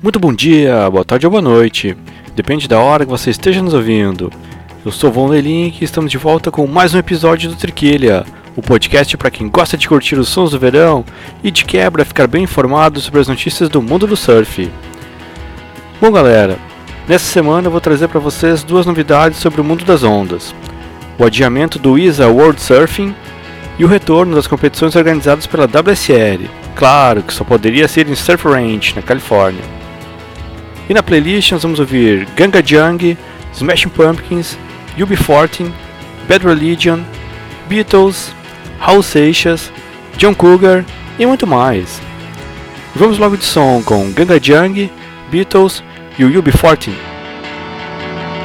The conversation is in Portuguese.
Muito bom dia, boa tarde ou boa noite. Depende da hora que você esteja nos ouvindo. Eu sou Von Lelink e estamos de volta com mais um episódio do Triquilha, o podcast para quem gosta de curtir os sons do verão e de quebra ficar bem informado sobre as notícias do mundo do surf. Bom, galera, nessa semana eu vou trazer para vocês duas novidades sobre o mundo das ondas: o adiamento do ISA World Surfing e o retorno das competições organizadas pela WSL. Claro que só poderia ser em Surf Ranch, na Califórnia. E na playlist nós vamos ouvir Ganga Jung, Smashing Pumpkins, UB40, Bad Religion, Beatles, House Seixas, John Cougar e muito mais. Vamos logo de som com Ganga Jung, Beatles e o UB40.